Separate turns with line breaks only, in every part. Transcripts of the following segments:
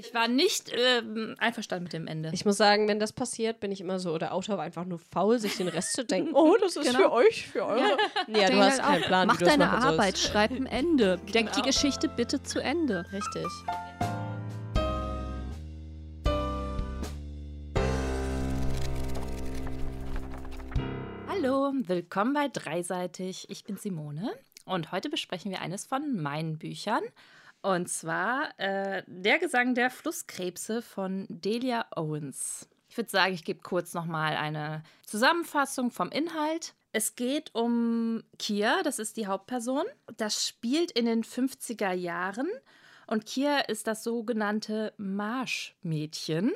Ich war nicht ähm, einverstanden mit dem Ende.
Ich muss sagen, wenn das passiert, bin ich immer so, oder Autor war einfach nur faul, sich den Rest zu denken, oh, das ist
Genau.
für euch, für eure. Nee, ja, du hast keinen Plan,
Mach
wie du das
deine
machen sollst.
Arbeit, schreib ein Ende. Denk die
Genau.
Geschichte bitte zu Ende.
Richtig.
Hallo, willkommen bei Dreiseitig. Ich bin Simone und heute besprechen wir eines von meinen Büchern. Und zwar äh, Der Gesang der Flusskrebse von Delia Owens. Ich würde sagen, ich gebe kurz nochmal eine Zusammenfassung vom Inhalt. Es geht um Kia, das ist die Hauptperson. Das spielt in den 50er Jahren und Kia ist das sogenannte Marschmädchen.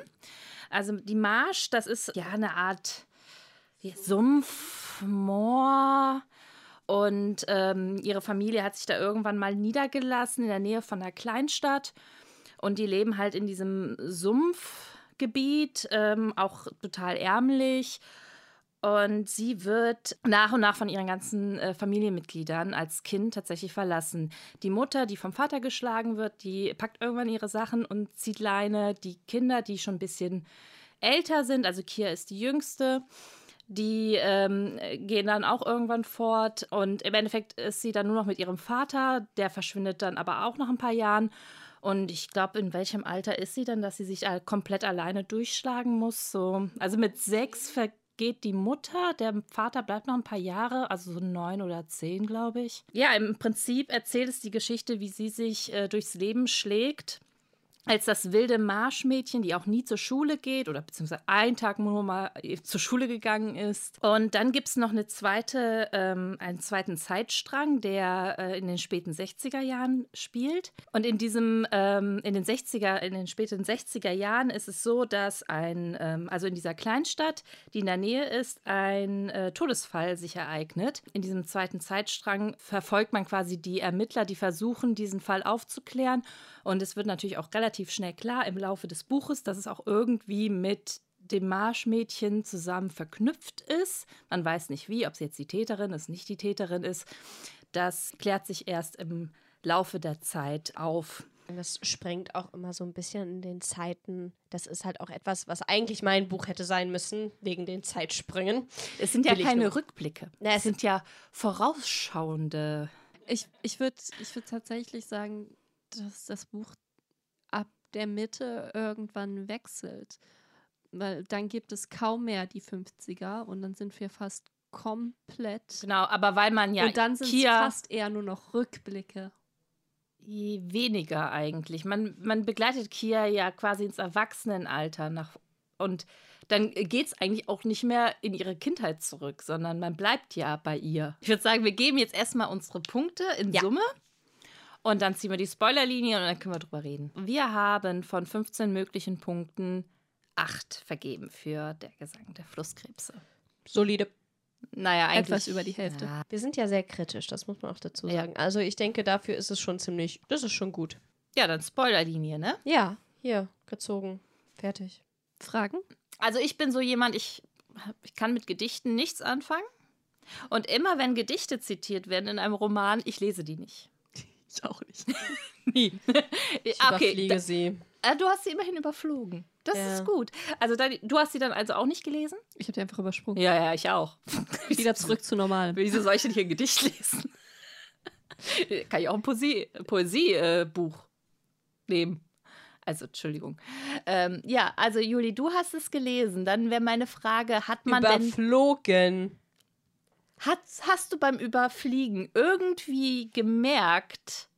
Also die Marsch, das ist ja eine Art Sumpf, Moor. Und ähm, ihre Familie hat sich da irgendwann mal niedergelassen in der Nähe von einer Kleinstadt. Und die leben halt in diesem Sumpfgebiet, ähm, auch total ärmlich. Und sie wird nach und nach von ihren ganzen äh, Familienmitgliedern als Kind tatsächlich verlassen. Die Mutter, die vom Vater geschlagen wird, die packt irgendwann ihre Sachen und zieht Leine. Die Kinder, die schon ein bisschen älter sind, also Kia ist die jüngste, die ähm, gehen dann auch irgendwann fort. Und im Endeffekt ist sie dann nur noch mit ihrem Vater. Der verschwindet dann aber auch nach ein paar Jahren. Und ich glaube, in welchem Alter ist sie dann, dass sie sich komplett alleine durchschlagen muss? So, also mit sechs vergeht die Mutter, der Vater bleibt noch ein paar Jahre, also so neun oder zehn, glaube ich. Ja, im Prinzip erzählt es die Geschichte, wie sie sich äh, durchs Leben schlägt als das wilde Marschmädchen, die auch nie zur Schule geht oder beziehungsweise einen Tag nur mal zur Schule gegangen ist. Und dann gibt es noch eine zweite, ähm, einen zweiten Zeitstrang, der äh, in den späten 60er Jahren spielt. Und in diesem, ähm, in den 60er, in den späten 60er Jahren ist es so, dass ein, ähm, also in dieser Kleinstadt, die in der Nähe ist, ein äh, Todesfall sich ereignet. In diesem zweiten Zeitstrang verfolgt man quasi die Ermittler, die versuchen, diesen Fall aufzuklären. Und es wird natürlich auch relativ schnell klar im Laufe des Buches, dass es auch irgendwie mit dem Marschmädchen zusammen verknüpft ist. Man weiß nicht wie, ob sie jetzt die Täterin ist, nicht die Täterin ist. Das klärt sich erst im Laufe der Zeit auf.
Und das sprengt auch immer so ein bisschen in den Zeiten. Das ist halt auch etwas, was eigentlich mein Buch hätte sein müssen, wegen den Zeitsprüngen.
Es sind ja
Will
keine. Rückblicke.
Na,
es
es-
sind ja vorausschauende.
Ich, ich würde ich würd tatsächlich sagen, dass das Buch der Mitte irgendwann wechselt. Weil dann gibt es kaum mehr die 50er und dann sind wir fast komplett.
Genau, aber weil man ja
und dann sind es fast eher nur noch Rückblicke.
Je weniger eigentlich. Man, man begleitet Kia ja quasi ins Erwachsenenalter nach und dann geht es eigentlich auch nicht mehr in ihre Kindheit zurück, sondern man bleibt ja bei ihr. Ich würde sagen, wir geben jetzt erstmal unsere Punkte in
Ja.
Summe und dann ziehen wir die Spoilerlinie und dann können wir drüber reden. Wir haben von 15 möglichen Punkten 8 vergeben für der Gesang der Flusskrebse.
Solide.
Naja, eigentlich.
Etwas über die Hälfte.
Ja,
Wir sind ja sehr kritisch, das muss man auch dazu
Ja.
sagen. Also ich denke, dafür ist es schon ziemlich, das ist schon gut.
ja dann Spoilerlinie, ne?
Ja, hier, gezogen. Fertig.
Fragen?
Also ich bin so jemand, ich, ich kann mit Gedichten nichts anfangen. Und immer wenn Gedichte zitiert werden in einem Roman, ich lese die nicht.
Ich auch nicht.
Nie.
Ich
Ah, okay,
überfliege
da,
sie.
äh, du hast sie immerhin überflogen. Das
Ja.
ist gut. Also dann, du hast sie dann also auch nicht gelesen?
Ich habe die einfach übersprungen.
Ja, ja, ich auch.
Wieder zurück zu normal.
Wieso soll ich denn hier ein Gedicht lesen? Kann ich auch ein Poesie-Buch Poesie, äh, nehmen. Also, Entschuldigung. Ähm, ja, also Juli, du hast es gelesen. Dann wäre meine Frage, hat man denn
Überflogen.
Hat, hast du beim Überfliegen irgendwie gemerkt,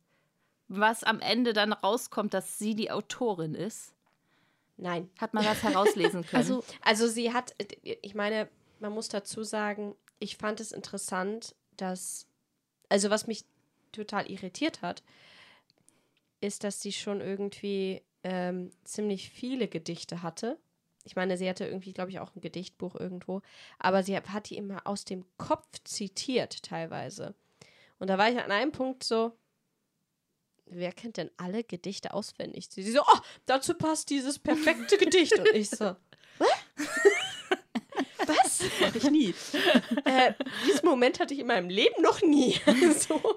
was am Ende dann rauskommt, dass sie die Autorin ist?
Nein.
Hat man das herauslesen können?
Also,
Also sie hat, ich meine, man muss dazu sagen, ich fand es interessant, dass, also was mich total irritiert hat, ist, dass sie schon irgendwie ähm, ziemlich viele Gedichte hatte. Ich meine, sie hatte irgendwie, glaube ich, auch ein Gedichtbuch irgendwo, aber sie hat, die immer aus dem Kopf zitiert teilweise. Und da war ich an einem Punkt so, wer kennt denn alle Gedichte auswendig? Sie so, oh, dazu passt dieses perfekte Gedicht. Und ich so, was? was?
Mach ich nie.
äh, diesen Moment hatte ich in meinem Leben noch nie. so,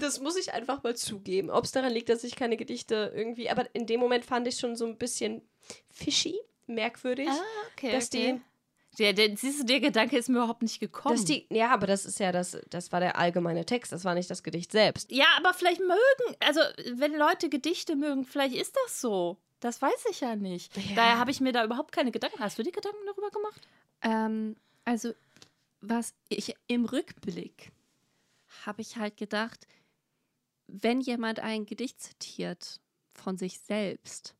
das muss ich einfach mal zugeben. Ob es daran liegt, dass ich keine Gedichte irgendwie. Aber in dem Moment fand ich schon so ein bisschen fishy, merkwürdig.
Ah, okay.
dass die.
Der, der, siehst du, der Gedanke ist mir überhaupt nicht gekommen.
Dass die, ja, aber das ist ja das, das war der allgemeine Text, das war nicht das Gedicht selbst.
ja, aber vielleicht mögen, also wenn Leute Gedichte mögen, vielleicht ist das so. Das weiß ich ja nicht.
Ja.
Daher habe ich mir da überhaupt keine Gedanken. Hast du dir Gedanken darüber gemacht?
Ähm, also, was ich im Rückblick habe ich halt gedacht, wenn jemand ein Gedicht zitiert von sich selbst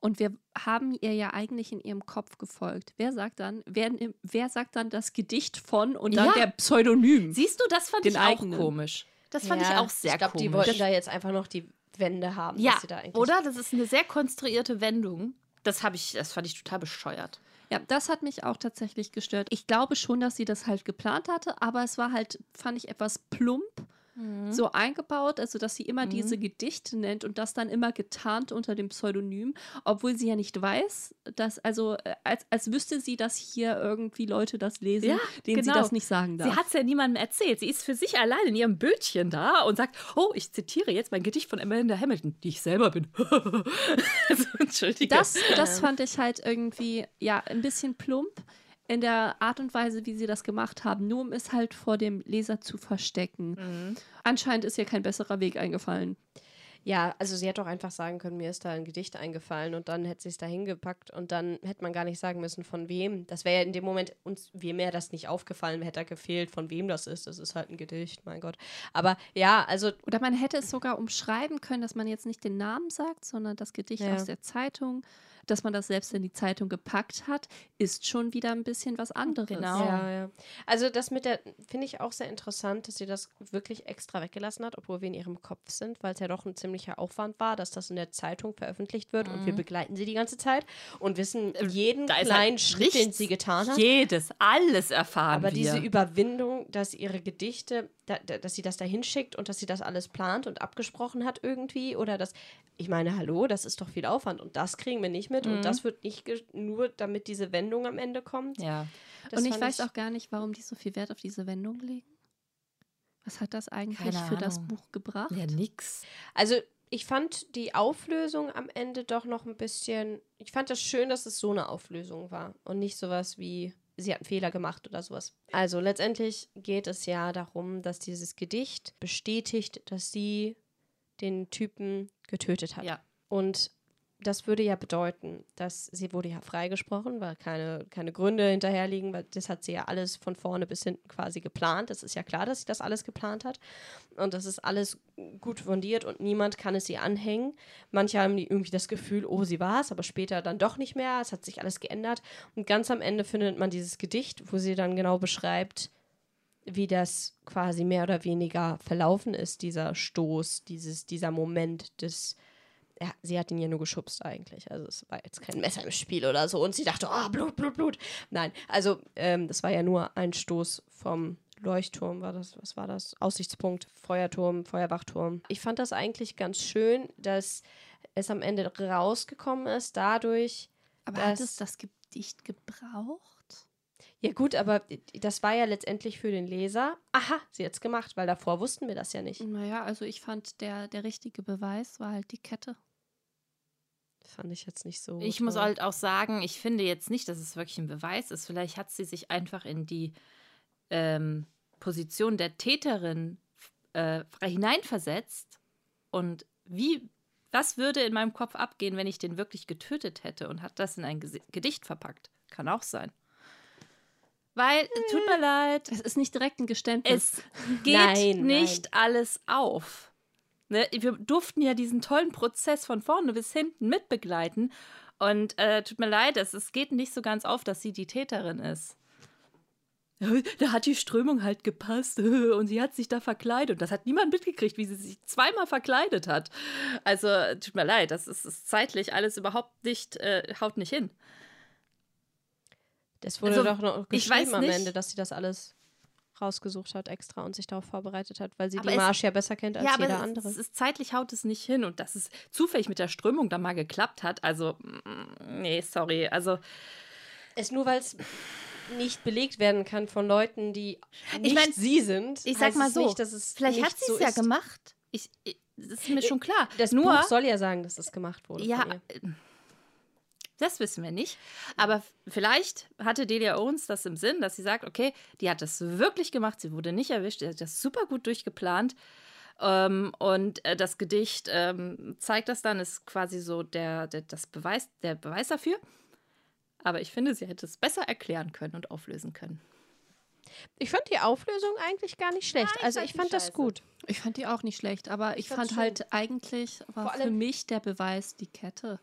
und wir haben ihr ja eigentlich in ihrem Kopf gefolgt, wer sagt dann, wer, wer sagt dann das Gedicht von und dann
Ja.
der Pseudonym?
Siehst du, das fand
Den
ich auch
eigenen.
komisch. Das fand
Ja,
ich auch sehr
Ich glaube,
komisch.
die wollten da jetzt einfach noch die Wände haben.
ja,
dass sie da eigentlich
oder? Das ist eine sehr konstruierte Wendung. Das habe ich, das fand ich total bescheuert.
Ja, das hat mich auch tatsächlich gestört. Ich glaube schon, dass sie das halt geplant hatte, aber es war halt, fand ich, etwas plump so eingebaut, also dass sie immer diese Gedichte nennt und das dann immer getarnt unter dem Pseudonym, obwohl sie ja nicht weiß, dass, also äh, als, als wüsste sie, dass hier irgendwie Leute das lesen,
Ja,
denen sie
genau.
das nicht sagen darf.
Sie hat es ja niemandem erzählt. Sie ist für sich allein in ihrem Bötchen da und sagt, oh, ich zitiere jetzt mein Gedicht von Amanda Hamilton, die ich selber bin. also, Entschuldige.
das, das fand ich halt irgendwie, ja, ein bisschen plump in der Art und Weise, wie sie das gemacht haben, nur um es halt vor dem Leser zu verstecken.
Mhm.
Anscheinend ist ihr kein besserer Weg eingefallen.
Ja, also sie hätte auch einfach sagen können, mir ist da ein Gedicht eingefallen und dann hätte sie es da hingepackt und dann hätte man gar nicht sagen müssen, von wem. Das wäre ja in dem Moment uns, wem wäre das nicht aufgefallen, hätte da gefehlt, von wem das ist. Das ist halt ein Gedicht, mein Gott. Aber ja, also
Oder man hätte es sogar umschreiben können, dass man jetzt nicht den Namen sagt, sondern das Gedicht
Ja.
aus der Zeitung, dass man das selbst in die Zeitung gepackt hat, ist schon wieder ein bisschen was anderes.
Genau.
Ja, ja. Also das mit der, finde ich auch sehr interessant, dass sie das wirklich extra weggelassen hat, obwohl wir in ihrem Kopf sind, weil es ja doch ein ziemlicher Aufwand war, dass das in der Zeitung veröffentlicht wird und wir begleiten sie die ganze Zeit und wissen jeden
Mhm. Da ist
kleinen
halt
Schritt, den sie getan hat.
Jedes, alles erfahren
Aber
wir.
diese Überwindung, dass ihre Gedichte, da, da, dass sie das da hinschickt und dass sie das alles plant und abgesprochen hat irgendwie oder das, ich meine, hallo, das ist doch viel Aufwand und das kriegen wir nicht mit
Mhm.
und das wird nicht nur, damit diese Wendung am Ende kommt.
ja.
Das
und ich weiß auch gar nicht, warum die so viel Wert auf diese Wendung legen. Was hat das eigentlich für das. Buch gebracht?
Ja, nix.
Also ich fand die Auflösung am Ende doch noch ein bisschen. Ich fand das schön, dass es so eine Auflösung war und nicht sowas wie sie hat einen Fehler gemacht oder sowas. Also letztendlich geht es ja darum, dass dieses Gedicht bestätigt, dass sie den Typen getötet hat.
Ja.
Und das würde ja bedeuten, dass sie wurde ja freigesprochen, weil keine, keine Gründe hinterherliegen, weil das hat sie ja alles von vorne bis hinten quasi geplant. Das ist ja klar, dass sie das alles geplant hat. Und das ist alles gut fundiert und niemand kann es ihr anhängen. Manche haben irgendwie das Gefühl, oh, sie war es, aber später dann doch nicht mehr. Es hat sich alles geändert. Und ganz am Ende findet man dieses Gedicht, wo sie dann genau beschreibt, wie das quasi mehr oder weniger verlaufen ist, dieser Stoß, dieses, dieser Moment des, ja, sie hat ihn ja nur geschubst eigentlich. Also es war jetzt kein Messer im Spiel oder so. Und sie dachte, oh, Blut, Blut, Blut. Nein, also ähm, das war ja nur ein Stoß vom Leuchtturm, war das, was war das? Aussichtspunkt, Feuerturm, Feuerwachturm. Ich fand das eigentlich ganz schön, dass es am Ende rausgekommen ist, dadurch,
Aber hat es das Gedicht gebraucht?
ja gut, aber das war ja letztendlich für den Leser, aha, sie hat's gemacht, weil davor wussten wir das ja nicht.
Naja, also ich fand, der, der richtige Beweis war halt die Kette.
Fand ich jetzt nicht so.
Ich muss
toll.
halt auch sagen, ich finde jetzt nicht, dass es wirklich ein Beweis ist. Vielleicht hat sie sich einfach in die ähm, Position der Täterin äh, hineinversetzt. Und wie, was würde in meinem Kopf abgehen, wenn ich den wirklich getötet hätte und hat das in ein Gesi- Gedicht verpackt? Kann auch sein. Weil, tut mir leid,
Es ist nicht direkt ein Geständnis.
es geht
Nein,
nicht alles auf. Ne? Wir durften ja diesen tollen Prozess von vorne bis hinten mitbegleiten. Und äh, tut mir leid, es, es geht nicht so ganz auf, dass sie die Täterin ist. Da hat die Strömung halt gepasst und sie hat sich da verkleidet. Und das hat niemand mitgekriegt, wie sie sich zweimal verkleidet hat. Also, tut mir leid, das ist, ist zeitlich alles überhaupt nicht, äh, haut nicht hin.
Das wurde
Also,
doch noch
ich
geschrieben
weiß
am
nicht-
Ende, dass sie das alles rausgesucht hat extra und sich darauf vorbereitet hat, weil sie
Aber
die
es-
Marsch ja besser kennt als
ja, aber
jeder
es,
andere.
es ist zeitlich haut es nicht hin und dass es zufällig mit der Strömung dann mal geklappt hat. Also, mm, nee, sorry. Also,
Es nur, weil es nicht belegt werden kann von Leuten, die nicht
mein,
sie sind.
Ich sag mal
es
so,
nicht, dass es
vielleicht hat sie
so
es ja
ist.
gemacht. Ich, ich, das ist mir schon klar.
Das
Nur,
Buch soll ja sagen, dass das gemacht wurde.
ja,
von ihr.
Das wissen wir nicht. Aber vielleicht hatte Delia Owens das im Sinn, dass sie sagt, okay, die hat das wirklich gemacht, sie wurde nicht erwischt, sie hat das super gut durchgeplant. Ähm, und äh, das Gedicht ähm, zeigt das dann, ist quasi so der, der, das Beweis, der Beweis dafür. Aber ich finde, sie hätte es besser erklären können und auflösen können.
Ich fand die Auflösung eigentlich gar nicht schlecht.
ich
also
fand
ich fand das gut.
Ich fand die auch nicht schlecht, aber ich,
fand's
fand halt eigentlich war
Vor
für mich der Beweis die Kette.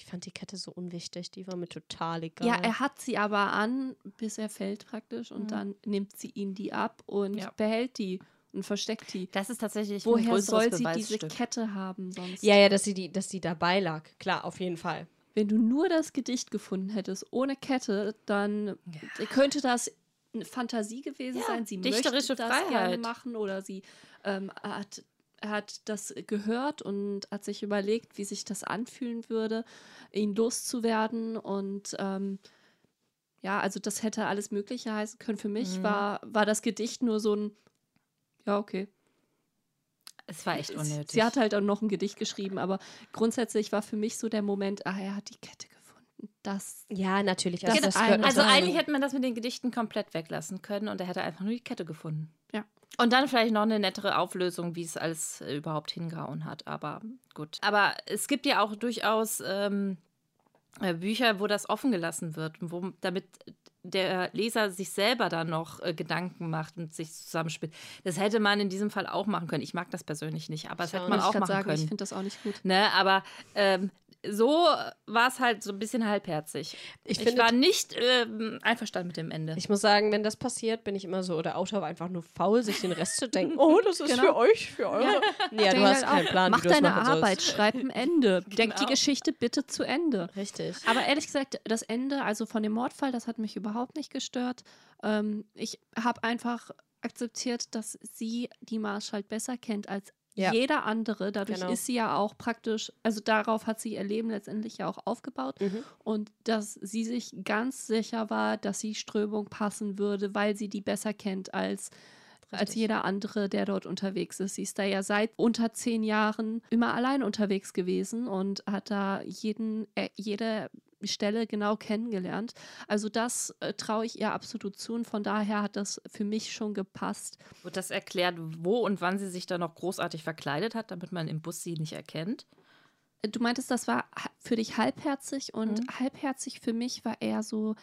Ich fand die Kette so unwichtig. Die war mir total egal.
Ja, er hat sie aber an, bis er fällt praktisch und dann nimmt sie ihn die ab und
Ja.
behält die und versteckt die.
Das ist tatsächlich ein
Woher
größeres
soll sie diese. Kette haben sonst?
ja, ja, dass sie, die, dass die dabei lag. Klar, auf jeden Fall.
Wenn du nur das Gedicht gefunden hättest, ohne Kette, dann könnte das eine Fantasie gewesen
Ja,
sein. Sie
dichterische
möchte das gerne
Freiheit.
machen oder sie ähm, hat, hat das gehört und hat sich überlegt, wie sich das anfühlen würde, ihn loszuwerden und ähm, ja, also das hätte alles Mögliche heißen können. Für mich
Mhm.
war, war das Gedicht nur so ein, ja, okay.
Es war echt unnötig.
Sie hat halt auch noch ein Gedicht geschrieben, aber grundsätzlich war für mich so der Moment, ah, er hat die Kette gefunden. Das
Ja, natürlich.
Das
Also, das
eine-
gehört
Also
dazu.
eigentlich hätte man das mit den Gedichten komplett weglassen können und er hätte einfach nur die Kette gefunden. Und dann vielleicht noch eine nettere Auflösung, wie es alles äh, überhaupt hingehauen hat. Aber gut. Aber es gibt ja auch durchaus ähm, äh, Bücher, wo das offen gelassen wird, wo, damit der Leser sich selber dann noch äh, Gedanken macht und sich zusammenspielt. Das hätte man in diesem Fall auch machen können. Ich mag das persönlich nicht, aber das hätte man auch machen
sagen,
können.
ich finde das auch nicht gut.
Ne, aber ähm, so war es halt so ein bisschen halbherzig.
Ich
Ich,
finde-
war nicht ähm, einverstanden mit dem Ende.
Ich muss sagen, wenn das passiert, bin ich immer so, oder Autor war einfach nur faul, sich den Rest zu denken, oh, das ist für euch, für eure. Ja, du
Denke
hast
halt
keinen
auch,
Plan,
Mach
du
deine Arbeit,
sollst.
schreib ein Ende. Denk die
Genau.
Geschichte bitte zu Ende.
Richtig.
Aber ehrlich gesagt, das Ende, also von dem Mordfall, das hat mich überhaupt nicht gestört. Ähm, ich habe einfach akzeptiert, dass sie die Marschall besser kennt als
Ja.
jeder andere. Dadurch
Genau.
ist sie ja auch praktisch, also darauf hat sie ihr Leben letztendlich ja auch aufgebaut.
Mhm.
Und dass sie sich ganz sicher war, dass die Strömung passen würde, weil sie die besser kennt als, als jeder andere, der dort unterwegs ist. Sie ist da ja seit unter zehn Jahren immer allein unterwegs gewesen und hat da jeden, äh, jede Stelle genau kennengelernt. Also das äh, traue ich ihr absolut zu und von daher hat das für mich schon gepasst.
Wird das erklärt, wo und wann sie sich da noch großartig verkleidet hat, damit man im Bus sie nicht erkennt?
Du meintest, das war für dich halbherzig und
Mhm.
halbherzig für mich war eher so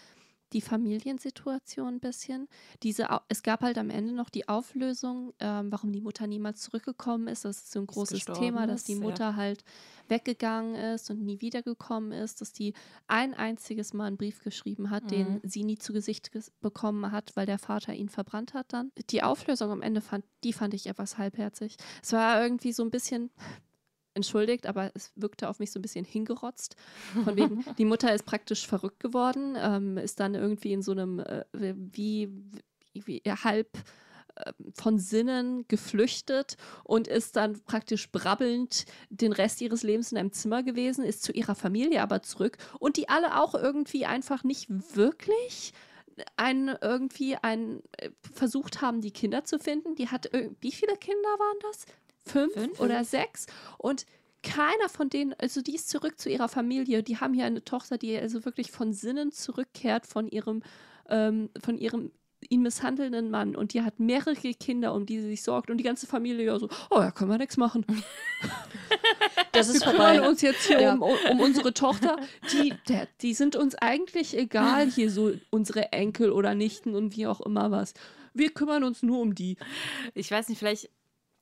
die Familiensituation ein bisschen. Diese, es gab halt am Ende noch die Auflösung, ähm, warum die Mutter niemals zurückgekommen ist. Das ist so ein großes Thema, dass die
ist, ja.
Mutter halt weggegangen ist und nie wiedergekommen ist, dass die ein einziges Mal einen Brief geschrieben hat, den
Mhm.
sie nie zu Gesicht ges- bekommen hat, weil der Vater ihn verbrannt hat dann. Die Auflösung am Ende fand, die fand ich etwas halbherzig. Es war irgendwie so ein bisschen entschuldigt, aber es wirkte auf mich so ein bisschen hingerotzt. Von wegen, die Mutter ist praktisch verrückt geworden, ähm, ist dann irgendwie in so einem, äh, wie, wie halb äh, von Sinnen geflüchtet und ist dann praktisch brabbelnd den Rest ihres Lebens in einem Zimmer gewesen, ist zu ihrer Familie aber zurück und die alle auch irgendwie einfach nicht wirklich ein, irgendwie ein, äh, versucht haben, die Kinder zu finden. Die hat, irg- wie viele Kinder waren das? Fünf,
Fünf.
oder sechs? Und keiner von denen, also die ist zurück zu ihrer Familie. Die haben hier eine Tochter, die also wirklich von Sinnen zurückkehrt von ihrem, ähm, von ihrem ihn misshandelnden Mann und die hat mehrere Kinder, um die sie sich sorgt und die ganze Familie ja so, oh, da können wir nichts machen.
Das ist
Wir kümmern uns jetzt hier
Ja.
um, um unsere Tochter. Die, der, die sind uns eigentlich egal, hier so unsere Enkel oder Nichten und wie auch immer was. Wir kümmern uns nur um die.
Ich weiß nicht, vielleicht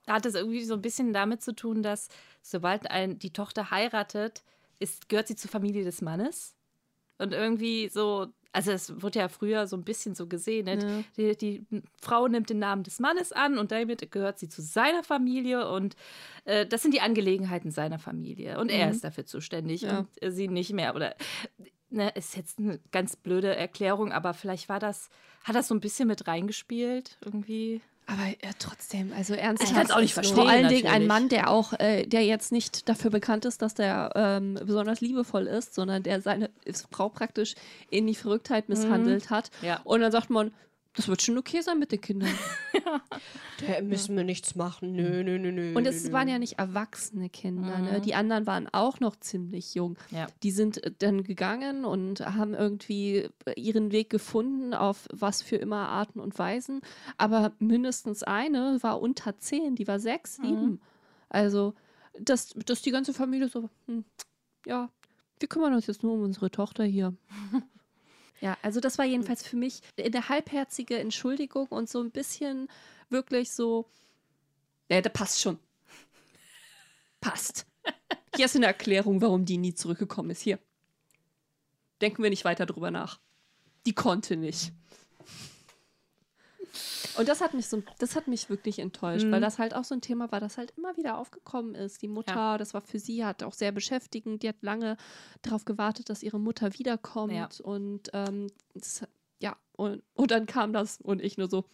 hat es irgendwie so ein bisschen damit zu tun, dass sobald ein, die Tochter heiratet, ist, gehört sie zur Familie des Mannes. Und irgendwie so, also es wurde ja früher so ein bisschen so gesehen, ne? die, die Frau nimmt den Namen des Mannes an und damit gehört sie zu seiner Familie und äh, das sind die Angelegenheiten seiner Familie. Und er
Mhm.
ist dafür zuständig
Ja.
und äh, sie nicht mehr. Oder ne, ist jetzt eine ganz blöde Erklärung, aber vielleicht war das, hat das so ein bisschen mit reingespielt, irgendwie.
Aber äh, trotzdem, also ernsthaft.
Ich kann's auch nicht
Vor
verstehen,
allen Dingen ein
natürlich.
Mann, der auch, äh, der jetzt nicht dafür bekannt ist, dass der ähm, besonders liebevoll ist, sondern der seine Frau praktisch in die Verrücktheit misshandelt hat.
Ja.
Und dann sagt man, das wird schon okay sein mit den Kindern.
Da müssen wir nichts machen. Nö, nö, nö, nö.
Und es
nö.
waren ja nicht erwachsene Kinder. Ne? Die anderen waren auch noch ziemlich jung.
Ja.
Die sind äh, dann gegangen und haben irgendwie ihren Weg gefunden auf was für immer Arten und Weisen. Aber mindestens eine war unter zehn, die war sechs, sieben. Also, dass, dass die ganze Familie so, hm, ja, wir kümmern uns jetzt nur um unsere Tochter hier. Ja, also das war jedenfalls für mich eine halbherzige Entschuldigung und so ein bisschen wirklich so, ja, das passt schon. Passt. Hier ist eine Erklärung, warum die nie zurückgekommen ist. Hier. Denken wir nicht weiter drüber nach. Die konnte nicht. Und das hat mich so, das hat mich wirklich enttäuscht, weil das halt auch so ein Thema war, das halt immer wieder aufgekommen ist. Die Mutter,
Ja.
das war für sie halt auch sehr beschäftigend. Die hat lange darauf gewartet, dass ihre Mutter wiederkommt.
Ja.
Und ähm, das, ja, und, und dann kam das und ich nur so,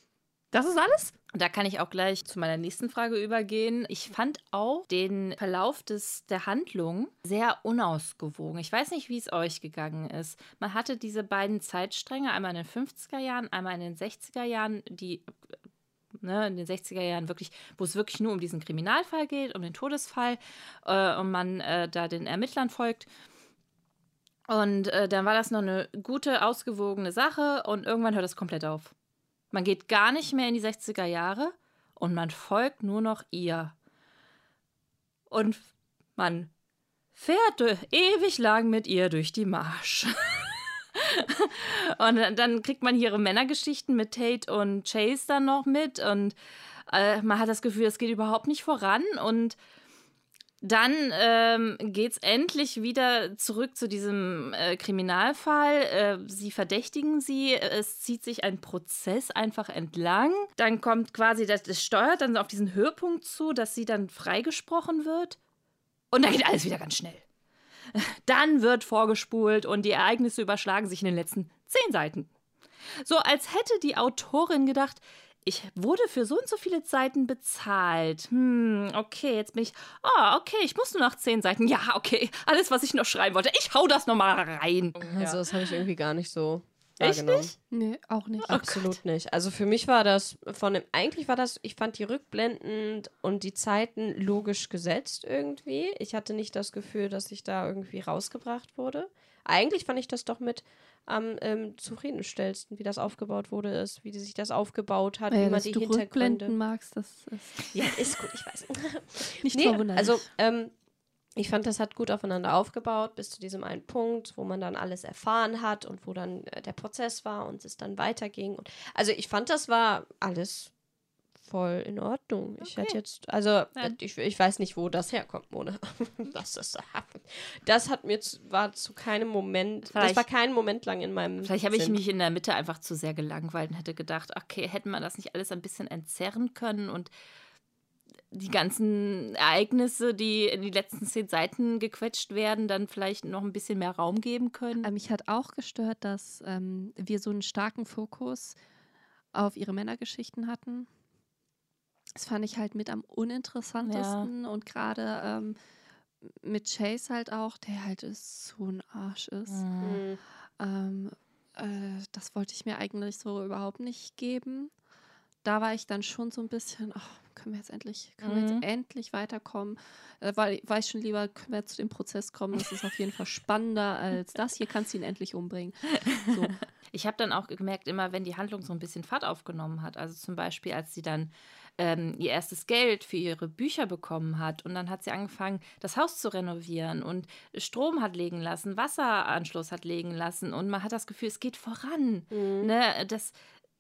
das ist alles?
Da kann ich auch gleich zu meiner nächsten Frage übergehen. Ich fand auch den Verlauf des, der Handlung sehr unausgewogen. Ich weiß nicht, wie es euch gegangen ist. Man hatte diese beiden Zeitstränge, einmal in den 50er Jahren, einmal in den 60er Jahren, die ne, in den 60er Jahren wirklich, wo es wirklich nur um diesen Kriminalfall geht, um den Todesfall äh, und man äh, da den Ermittlern folgt. Und äh, dann war das noch eine gute, ausgewogene Sache und irgendwann hört es komplett auf. Man geht gar nicht mehr in die 60er Jahre und man folgt nur noch ihr. Und man fährt ewig lang mit ihr durch die Marsch. und dann- kriegt man ihre Männergeschichten mit Tate und Chase dann noch mit und äh, man hat das Gefühl, es geht überhaupt nicht voran und dann ähm, geht es endlich wieder zurück zu diesem äh, Kriminalfall. Äh, sie verdächtigen sie. Es zieht sich ein Prozess einfach entlang. Dann kommt quasi, das, das steuert dann auf diesen Höhepunkt zu, dass sie dann freigesprochen wird. Und dann geht alles wieder ganz schnell. Dann wird vorgespult und die Ereignisse überschlagen sich in den letzten zehn Seiten. So als hätte die Autorin gedacht, ich wurde für so und so viele Seiten bezahlt. Hm, okay, jetzt bin ich. Ah, okay, ich muss nur noch zehn Seiten. Ja, okay, alles, was ich noch schreiben wollte. Ich hau das nochmal rein.
Also, das habe ich irgendwie gar nicht so
Echt nicht?
Nee, auch nicht.
Absolut nicht. Also für mich war das von dem, eigentlich war das, ich fand die Rückblenden und die Zeiten logisch gesetzt irgendwie. Ich hatte nicht das Gefühl, dass ich da irgendwie rausgebracht wurde. Eigentlich fand ich das doch mit am ähm, zufriedenstellendsten, wie das aufgebaut wurde, ist, wie die sich das aufgebaut hat,
Ja,
wie man die
du
Hintergründe.
Magst, das ist
Ja, ist gut, ich weiß.
nicht
Nee,
verwunderlich.
also ähm, ich fand, das hat gut aufeinander aufgebaut, bis zu diesem einen Punkt, wo man dann alles erfahren hat und wo dann äh, der Prozess war und es dann weiterging. Und, also ich fand, das war alles voll in Ordnung. Ich hätte jetzt, also äh, ich, ich weiß nicht, wo das herkommt, Mona. das, ist, das hat mir zu, war zu keinem Moment, das
Vielleicht-
war keinen Moment lang in meinem
Vielleicht habe ich mich in der Mitte einfach zu sehr gelangweilt und hätte gedacht, okay, hätten wir das nicht alles ein bisschen entzerren können und die ganzen Ereignisse, die in die letzten zehn Seiten gequetscht werden, dann vielleicht noch ein bisschen mehr Raum geben können.
Äh, Mich hat auch gestört, dass ähm, wir so einen starken Fokus auf ihre Männergeschichten hatten. Das fand ich halt mit am uninteressantesten und gerade ähm, mit Chase halt auch, der halt so ein Arsch ist.
Mhm.
Ähm, äh, das wollte ich mir eigentlich so überhaupt nicht geben. Da war ich dann schon so ein bisschen, ach, können wir jetzt endlich, können wir
Mhm.
jetzt endlich weiterkommen? Äh, weil war ich schon lieber, können wir jetzt zu dem Prozess kommen? Das ist auf jeden Fall spannender als das. Hier kannst du ihn endlich umbringen. So.
Ich habe dann auch gemerkt, immer wenn die Handlung so ein bisschen Fahrt aufgenommen hat, also zum Beispiel, als sie dann ähm, ihr erstes Geld für ihre Bücher bekommen hat und dann hat sie angefangen, das Haus zu renovieren und Strom hat legen lassen, Wasseranschluss hat legen lassen und man hat das Gefühl, es geht voran.
Mhm.
Ne? Das,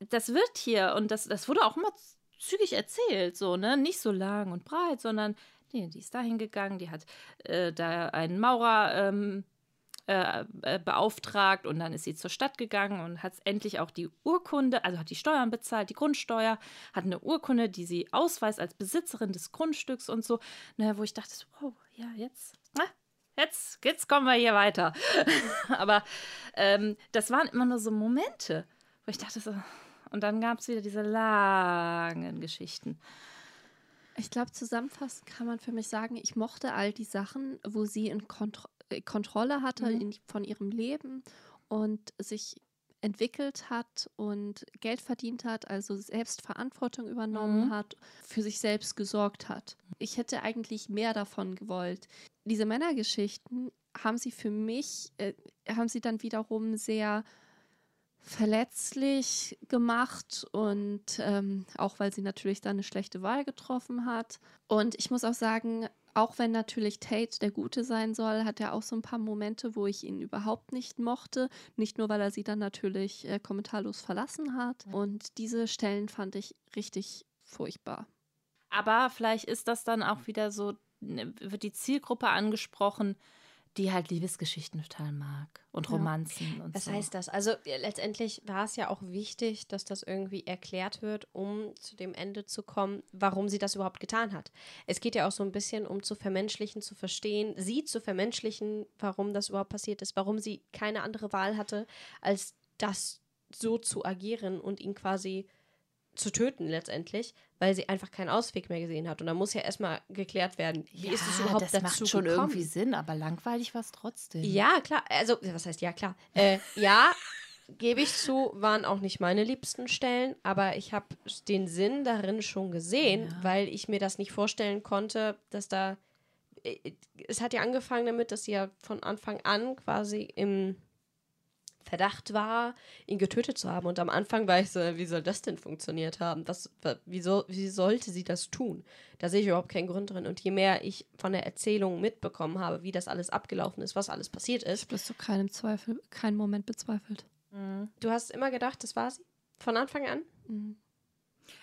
das wird hier und das, das wurde auch immer zügig erzählt, so, ne? Nicht so lang und breit, sondern nee, die ist dahin gegangen, die hat äh, da einen Maurer ähm, äh, äh, beauftragt und dann ist sie zur Stadt gegangen und hat endlich auch die Urkunde, also hat die Steuern bezahlt, die Grundsteuer, hat eine Urkunde, die sie ausweist als Besitzerin des Grundstücks und so, ne, wo ich dachte, wow, ja, jetzt, na, jetzt, jetzt kommen wir hier weiter. Aber ähm, das waren immer nur so Momente, wo ich dachte so, Und dann gab es wieder diese langen Geschichten.
Ich glaube, zusammenfassend kann man für mich sagen, ich mochte all die Sachen, wo sie in Kontro Kontrolle hatte
Mhm.
in, von ihrem Leben und sich entwickelt hat und Geld verdient hat, also selbst Verantwortung übernommen
Mhm.
hat, für sich selbst gesorgt hat. Ich hätte eigentlich mehr davon gewollt. Diese Männergeschichten haben sie für mich, äh, haben sie dann wiederum sehr verletzlich gemacht und ähm, auch weil sie natürlich dann eine schlechte Wahl getroffen hat. Und ich muss auch sagen, auch wenn natürlich Tate der Gute sein soll, hat er auch so ein paar Momente, wo ich ihn überhaupt nicht mochte. Nicht nur, weil er sie dann natürlich äh, kommentarlos verlassen hat. Und diese Stellen fand ich richtig furchtbar.
Aber vielleicht ist das dann auch wieder so, ne, wird die Zielgruppe angesprochen, die halt Liebesgeschichten total mag und
Ja.
Romanzen und
Was
so.
heißt das? Also letztendlich war es ja auch wichtig, dass das irgendwie erklärt wird, um zu dem Ende zu kommen, warum sie das überhaupt getan hat. Es geht ja auch so ein bisschen um zu vermenschlichen, zu verstehen, sie zu vermenschlichen, warum das überhaupt passiert ist, warum sie keine andere Wahl hatte, als das so zu agieren und ihn quasi zu töten letztendlich, weil sie einfach keinen Ausweg mehr gesehen hat. Und da muss ja erstmal geklärt werden, wie ist es überhaupt
das
dazu
macht schon
gekommen?
irgendwie Sinn, aber langweilig war es trotzdem.
Ja, klar. Also, was heißt ja, klar? Äh, ja, gebe ich zu, waren auch nicht meine liebsten Stellen, aber ich habe den Sinn darin schon gesehen,
Ja.
weil ich mir das nicht vorstellen konnte, dass da. äh, Es hat ja angefangen damit, dass sie ja von Anfang an quasi im Verdacht war, ihn getötet zu haben. Und am Anfang war ich so, wie soll das denn funktioniert haben? Was, wa- wie, wie sollte sie das tun? Da sehe ich überhaupt keinen Grund drin. Und je mehr ich von der Erzählung mitbekommen habe, wie das alles abgelaufen ist, was alles passiert ist,
Das zu keinem Zweifel, keinen Moment bezweifelt.
Mhm.
du hast immer gedacht, das war sie? Von Anfang an?
Mhm.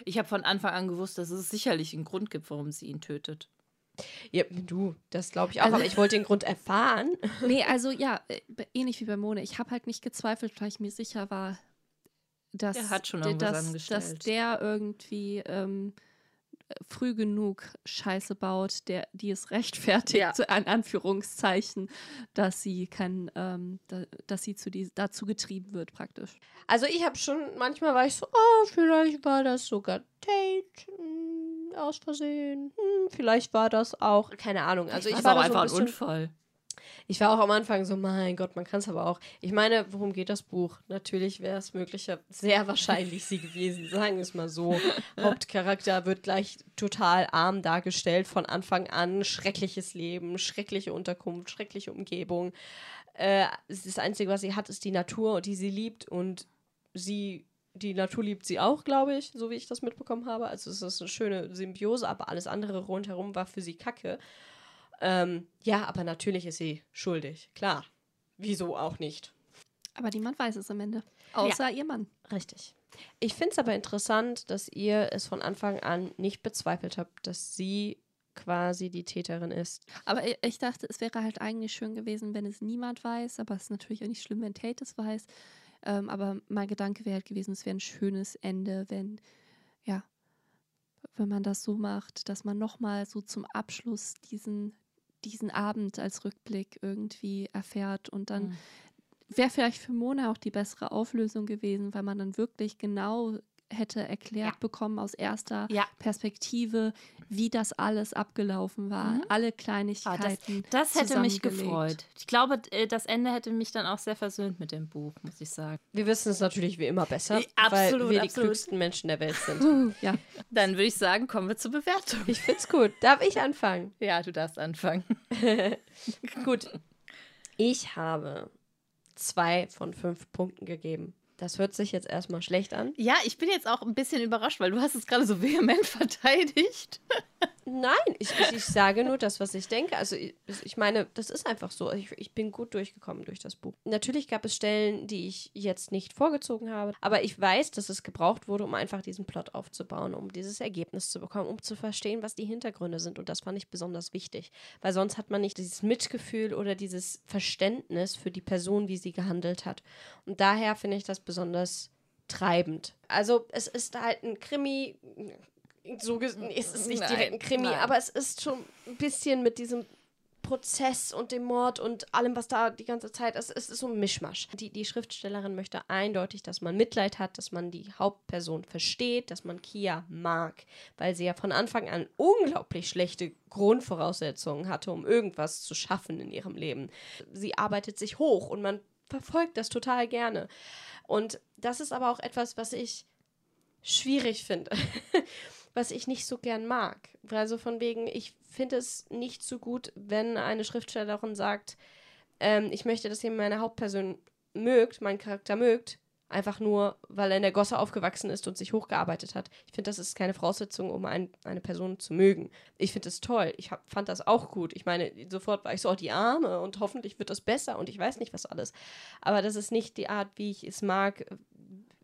Ich habe von Anfang an gewusst, dass es sicherlich einen Grund gibt, warum sie ihn tötet.
Ja, du, das glaube ich auch,
Also-
aber ich wollte den Grund erfahren.
Nee, also ja, äh, ähnlich wie bei Mone. Ich habe halt nicht gezweifelt, weil ich mir sicher war, dass,
Der hat schon
dass, dass der irgendwie ähm, früh genug Scheiße baut, der, die es rechtfertigt,
Ja.
an Anführungszeichen, dass sie kein, ähm, da, dass sie zu die, dazu getrieben wird, praktisch.
Also ich habe schon, manchmal war ich so, oh, vielleicht war das sogar Tate hm, aus Versehen. Hm, vielleicht war das auch, keine Ahnung. Also ich
Das
war
auch
da so
einfach
ein
ein Unfall.
Ich war auch am Anfang so, mein Gott, man kann es aber auch. Ich meine, worum geht das Buch? Natürlich wäre es möglicher, sehr wahrscheinlich sie gewesen, sagen wir es mal so. Hauptcharakter wird gleich total arm dargestellt von Anfang an. Schreckliches Leben, schreckliche Unterkunft, schreckliche Umgebung. Äh, das Einzige, was sie hat, ist die Natur, die sie liebt und sie. Die Natur liebt sie auch, glaube ich, so wie ich das mitbekommen habe. Also es ist eine schöne Symbiose, aber alles andere rundherum war für sie Kacke. Ähm, ja, aber natürlich ist sie schuldig. Klar. Wieso auch nicht?
Aber niemand weiß es am Ende. Außer ihr Mann.
Richtig. Ich finde es aber interessant, dass ihr es von Anfang an nicht bezweifelt habt, dass sie quasi die Täterin ist.
Aber ich dachte, es wäre halt eigentlich schön gewesen, wenn es niemand weiß. Aber es ist natürlich auch nicht schlimm, wenn Tate es weiß. Ähm, aber mein Gedanke wäre halt gewesen, es wäre ein schönes Ende, wenn, ja, wenn man das so macht, dass man nochmal so zum Abschluss diesen, diesen Abend als Rückblick irgendwie erfährt. Und dann
Mhm.
wäre vielleicht für Mona auch die bessere Auflösung gewesen, weil man dann wirklich genau hätte erklärt
Ja.
bekommen aus erster
Ja.
Perspektive, wie das alles abgelaufen war.
Mhm.
Alle
Ah,
Kleinigkeiten.
Das hätte mich gefreut. Ich glaube, äh, das Ende hätte mich dann auch sehr versöhnt mit dem Buch, muss ich sagen.
Wir wissen es natürlich wie immer besser,
absolut,
weil wir die
absolut.
klügsten Menschen der Welt sind.
Ja.
Dann würde ich sagen, kommen wir zur Bewertung.
Ich find's gut. Darf ich anfangen?
Ja, du darfst anfangen.
Gut. Ich habe zwei von fünf Punkten gegeben. Das hört sich jetzt erstmal schlecht an.
Ja, ich bin jetzt auch ein bisschen überrascht, weil du hast es gerade so vehement verteidigt.
Nein, ich, ich, ich sage nur das, was ich denke. Also ich, ich meine, das ist einfach so. Ich, ich bin gut durchgekommen durch das Buch. Natürlich gab es Stellen, die ich jetzt nicht vorgezogen habe, aber ich weiß, dass es gebraucht wurde, um einfach diesen Plot aufzubauen, um dieses Ergebnis zu bekommen, um zu verstehen, was die Hintergründe sind. Und das fand ich besonders wichtig, weil sonst hat man nicht dieses Mitgefühl oder dieses Verständnis für die Person, wie sie gehandelt hat. Und daher finde ich das besonders treibend. Also es ist halt ein Krimi, so nee, es ist nicht
Nein,
direkt ein Krimi,
nein.
aber es ist schon ein bisschen mit diesem Prozess und dem Mord und allem, was da die ganze Zeit ist. Es ist so ein Mischmasch. Die, die Schriftstellerin möchte eindeutig, dass man Mitleid hat, dass man die Hauptperson versteht, dass man Kia mag, weil sie ja von Anfang an unglaublich schlechte Grundvoraussetzungen hatte, um irgendwas zu schaffen in ihrem Leben. Sie arbeitet sich hoch und man verfolgt das total gerne. Und das ist aber auch etwas, was ich schwierig finde. was ich nicht so gern mag. Also von wegen, ich finde es nicht so gut, wenn eine Schriftstellerin sagt, ähm, ich möchte, dass ihr meine Hauptperson mögt, meinen Charakter mögt, einfach nur, weil er in der Gosse aufgewachsen ist und sich hochgearbeitet hat. Ich finde, das ist keine Voraussetzung, um ein, eine Person zu mögen. Ich finde es toll. Ich hab, fand das auch gut. Ich meine, sofort war ich so, oh, die Arme und hoffentlich wird das besser und ich weiß nicht, was alles. Aber das ist nicht die Art, wie ich es mag,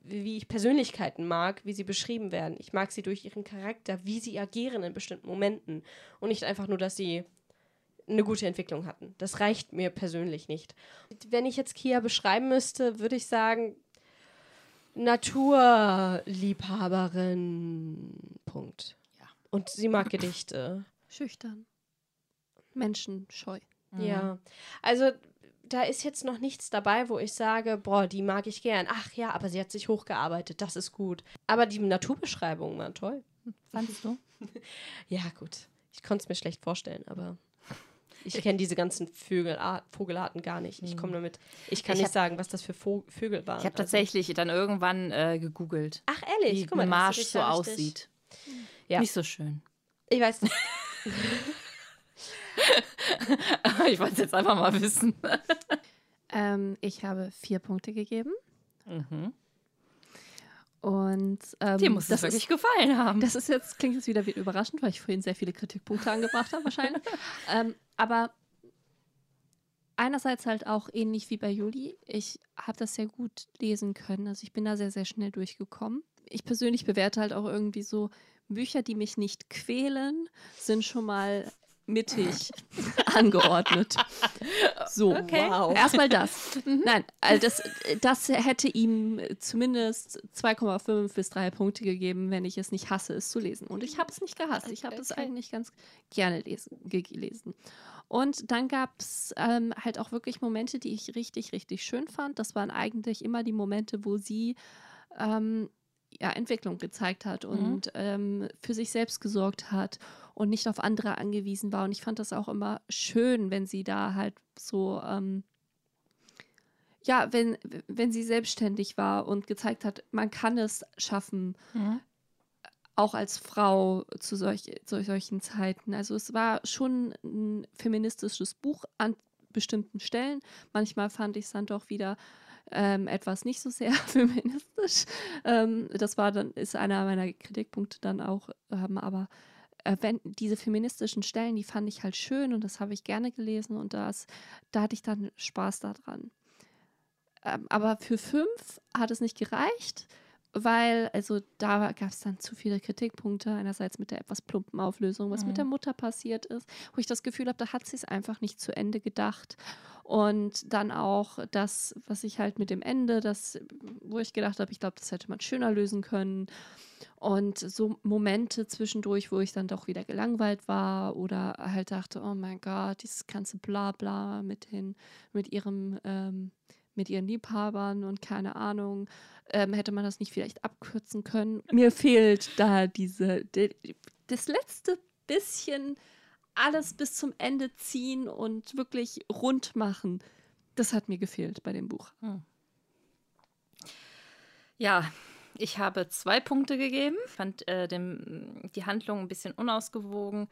wie ich Persönlichkeiten mag, wie sie beschrieben werden. Ich mag sie durch ihren Charakter, wie sie agieren in bestimmten Momenten. Und nicht einfach nur, dass sie eine gute Entwicklung hatten. Das reicht mir persönlich nicht. Wenn ich jetzt Kia beschreiben müsste, würde ich sagen, Naturliebhaberin. Punkt.
Ja.
Und sie mag Gedichte.
Schüchtern. Menschenscheu.
Ja. Also da ist jetzt noch nichts dabei, wo ich sage, boah, die mag ich gern. Ach ja, aber sie hat sich hochgearbeitet, das ist gut. Aber die Naturbeschreibungen waren toll.
Fandest du?
Ja, gut. Ich konnte es mir schlecht vorstellen, aber ich kenne diese ganzen Vögelart, Vogelarten gar nicht. Ich komme damit. Ich kann
Ich
nicht
hab-
sagen, was das für Vo Vögel waren.
Ich habe
Also-
tatsächlich dann irgendwann äh, gegoogelt,
Ach, ehrlich?
wie
Guck mal,
Marsch so
richtig-
aussieht.
Ja.
Nicht so schön.
Ich weiß nicht.
ich wollte es jetzt einfach mal wissen.
Ähm, ich habe vier Punkte gegeben.
Mhm.
Und ähm,
Dir muss das wirklich
ist,
gefallen haben.
das ist jetzt, klingt jetzt wieder wie überraschend, weil ich vorhin sehr viele Kritikpunkte angebracht habe, wahrscheinlich. ähm, aber einerseits halt auch ähnlich wie bei Juli. Ich habe das sehr gut lesen können. Also ich bin da sehr, sehr schnell durchgekommen. Ich persönlich bewerte halt auch irgendwie so Bücher, die mich nicht quälen, sind schon mal mittig angeordnet. So,
Okay.
Wow.
erstmal das. Nein, also das, das hätte ihm zumindest 2,5 bis 3 Punkte gegeben, wenn ich es nicht hasse, es zu lesen. Und ich habe es nicht gehasst. Ich habe es
Okay.
eigentlich ganz gerne lesen, ge- gelesen. Und dann gab es ähm, halt auch wirklich Momente, die ich richtig, richtig schön fand. Das waren eigentlich immer die Momente, wo sie ähm, ja, Entwicklung gezeigt hat und ähm, für sich selbst gesorgt hat und nicht auf andere angewiesen war. Und ich fand das auch immer schön, wenn sie da halt so, ähm, ja, wenn, wenn sie selbstständig war und gezeigt hat, man kann es schaffen,
Mhm.
auch als Frau zu, solch, zu solchen Zeiten. Also es war schon ein feministisches Buch an bestimmten Stellen. Manchmal fand ich es dann doch wieder ähm, etwas nicht so sehr feministisch. Ähm, das war dann, ist einer meiner Kritikpunkte dann auch, ähm, aber wenn diese feministischen Stellen, die fand ich halt schön und das habe ich gerne gelesen und das, da hatte ich dann Spaß daran. Ähm, aber für fünf hat es nicht gereicht, weil, also da gab es dann zu viele Kritikpunkte. Einerseits mit der etwas plumpen Auflösung, was
Mhm.
mit der Mutter passiert ist, wo ich das Gefühl habe, da hat sie es einfach nicht zu Ende gedacht. Und dann auch das, was ich halt mit dem Ende, das, wo ich gedacht habe, ich glaube, das hätte man schöner lösen können. Und so Momente zwischendurch, wo ich dann doch wieder gelangweilt war oder halt dachte, oh mein Gott, dieses ganze Blabla mit den, mit ihrem, ähm, mit ihren Liebhabern und keine Ahnung, ähm, hätte man das nicht vielleicht abkürzen können. Mir fehlt da diese, de, das letzte bisschen alles bis zum Ende ziehen und wirklich rund machen. Das hat mir gefehlt bei dem Buch.
Ja, ich habe zwei Punkte gegeben. Fand äh, dem, die Handlung ein bisschen unausgewogen.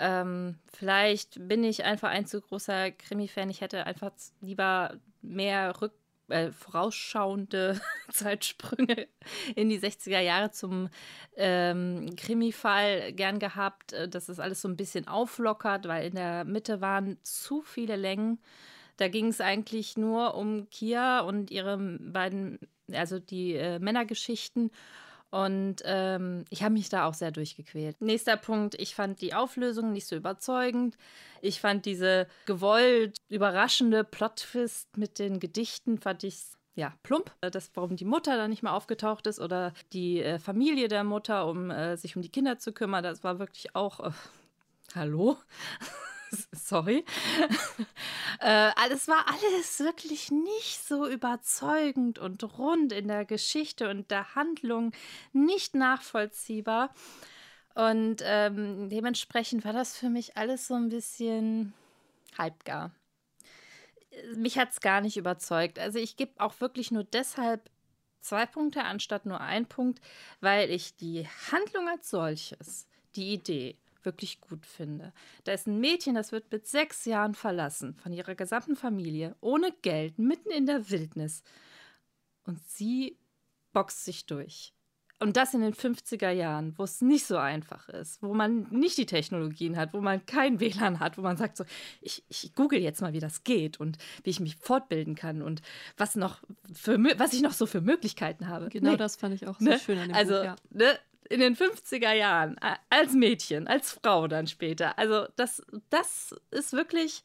Ähm, vielleicht bin ich einfach ein zu großer Krimi-Fan. Ich hätte einfach lieber mehr rück äh, vorausschauende Zeitsprünge in die 60er Jahre zum ähm, Krimi-Fall gern gehabt, äh, dass es alles so ein bisschen auflockert, weil in der Mitte waren zu viele Längen. Da ging es eigentlich nur um Kia und ihre beiden, also die äh, Männergeschichten. Und ähm, ich habe mich da auch sehr durchgequält. Nächster Punkt, ich fand die Auflösung nicht so überzeugend. Ich fand diese gewollt überraschende Plot-Twist mit den Gedichten, fand ich ja plump. Das, warum die Mutter da nicht mehr aufgetaucht ist oder die äh, Familie der Mutter, um äh, sich um die Kinder zu kümmern, das war wirklich auch, äh, hallo? Sorry. äh, es war alles wirklich nicht so überzeugend und rund in der Geschichte und der Handlung, nicht nachvollziehbar. Und ähm, dementsprechend war das für mich alles so ein bisschen halbgar. Mich hat es gar nicht überzeugt. Also ich gebe auch wirklich nur deshalb zwei Punkte anstatt nur ein Punkt, weil ich die Handlung als solches, die Idee, wirklich gut finde. Da ist ein Mädchen, das wird mit sechs Jahren verlassen von ihrer gesamten Familie, ohne Geld, mitten in der Wildnis. Und sie boxt sich durch. Und das in den 50er Jahren, wo es nicht so einfach ist, wo man nicht die Technologien hat, wo man kein WLAN hat, wo man sagt so, ich, ich google jetzt mal, wie das geht und wie ich mich fortbilden kann und was noch für was ich noch so für Möglichkeiten habe.
Genau nee. das fand ich auch so
ne?
schön an dem
also,
Buch, ja.
ne? In den 50er Jahren, als Mädchen, als Frau dann später. Also das, das ist wirklich,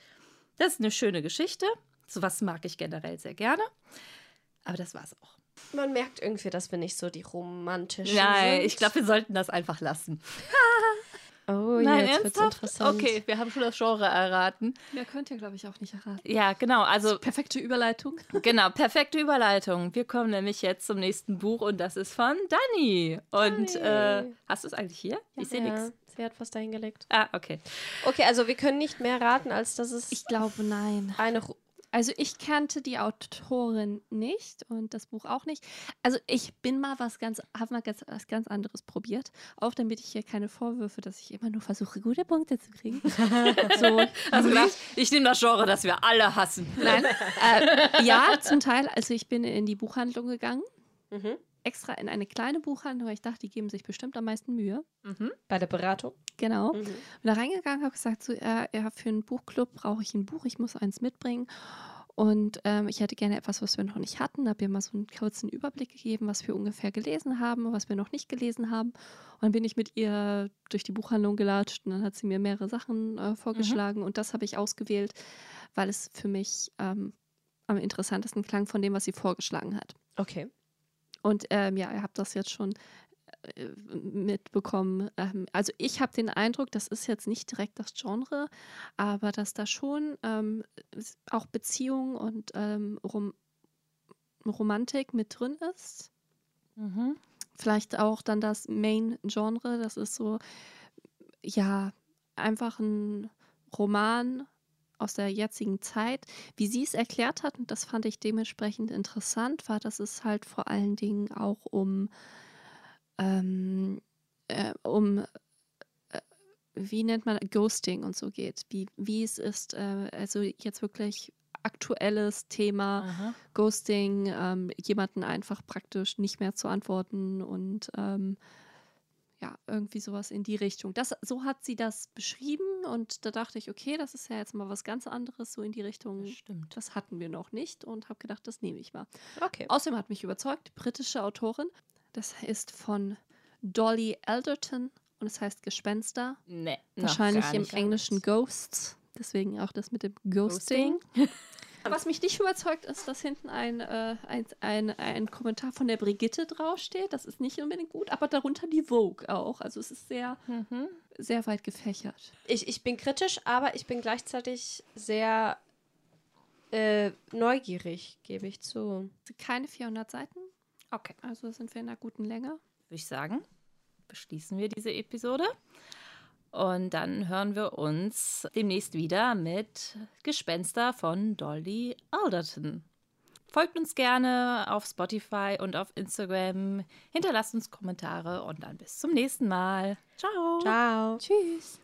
das ist eine schöne Geschichte. Sowas mag ich generell sehr gerne. Aber das war's auch.
Man merkt irgendwie, dass wir nicht so die romantischen
Nein,
sind.
ich glaube, wir sollten das einfach lassen.
Oh,
Nein,
jetzt wird's
ernsthaft?
interessant.
Okay, wir haben schon das Genre erraten.
Mehr könnt ihr, glaube ich, auch nicht erraten.
Ja, genau. Also
Perfekte Überleitung.
Genau, perfekte Überleitung. Wir kommen nämlich jetzt zum nächsten Buch und das ist von Dani. Und äh, hast du es eigentlich hier? ich sehe
ja,
nichts.
Sie hat was dahingelegt.
Ah, okay.
Okay, also wir können nicht mehr raten, als dass es
Ich glaube, nein.
eine.
Also ich kannte die Autorin nicht und das Buch auch nicht. Also ich bin mal was ganz, habe mal ganz, was ganz anderes probiert, auch damit ich hier keine Vorwürfe, dass ich immer nur versuche, gute Punkte zu kriegen. so,
Also gedacht, ich nehme das Genre, das wir alle hassen.
nein. Äh, ja, zum Teil. Also ich bin in die Buchhandlung gegangen,
Mhm.
Extra in eine kleine Buchhandlung, weil ich dachte, die geben sich bestimmt am meisten Mühe.
Mhm.
Bei der Beratung.
Genau.
Mhm.
Bin da reingegangen, habe gesagt, so, äh, ja, für einen Buchclub brauche ich ein Buch, ich muss eins mitbringen. Und ähm, ich hätte gerne etwas, was wir noch nicht hatten. Habe ihr mal so einen kurzen Überblick gegeben, was wir ungefähr gelesen haben, was wir noch nicht gelesen haben. Und dann bin ich mit ihr durch die Buchhandlung gelatscht und dann hat sie mir mehrere Sachen äh, vorgeschlagen. Und das habe ich ausgewählt, weil es für mich ähm, am interessantesten klang von dem, was sie vorgeschlagen hat.
Okay.
Und ähm, ja, ihr habt das jetzt schon äh, mitbekommen. Ähm, also ich habe den Eindruck, das ist jetzt nicht direkt das Genre, aber dass da schon ähm, auch Beziehung und ähm, Rom Romantik mit drin ist.
Mhm.
Vielleicht auch dann das Main-Genre, das ist so, ja, einfach ein Roman aus der jetzigen Zeit. Wie sie es erklärt hat, und das fand ich dementsprechend interessant, war, dass es halt vor allen Dingen auch um, ähm, äh, um äh, wie nennt man Ghosting und so geht. Wie, wie es ist, äh, also jetzt wirklich aktuelles Thema.
Aha.
Ghosting, ähm, jemanden einfach praktisch nicht mehr zu antworten und ähm, irgendwie sowas in die Richtung. Das, so hat sie das beschrieben und da dachte ich, okay, das ist ja jetzt mal was ganz anderes, so in die Richtung.
Das stimmt.
Das hatten wir noch nicht und habe gedacht, das nehme ich mal.
Okay.
Außerdem hat mich überzeugt, britische Autorin. Das ist von Dolly Alderton und es heißt Gespenster.
Nee,
Wahrscheinlich im. Englischen Ghosts. Deswegen auch das mit dem Ghosting. Was mich nicht überzeugt, ist, dass hinten ein, äh, ein, ein, ein Kommentar von der Brigitte draufsteht. Das ist nicht unbedingt gut, aber darunter die Vogue auch. Also es ist sehr,
Mhm.
sehr weit gefächert.
Ich, ich bin kritisch, aber ich bin gleichzeitig sehr äh, neugierig, gebe ich zu.
Keine 400 Seiten,
Okay,
also sind wir in einer guten Länge.
würde ich sagen, beschließen wir diese Episode. Und dann hören wir uns demnächst wieder mit Gespenster von Dolly Alderton. Folgt uns gerne auf Spotify und auf Instagram. Hinterlasst uns Kommentare und dann bis zum nächsten Mal. Ciao.
Ciao.
Tschüss.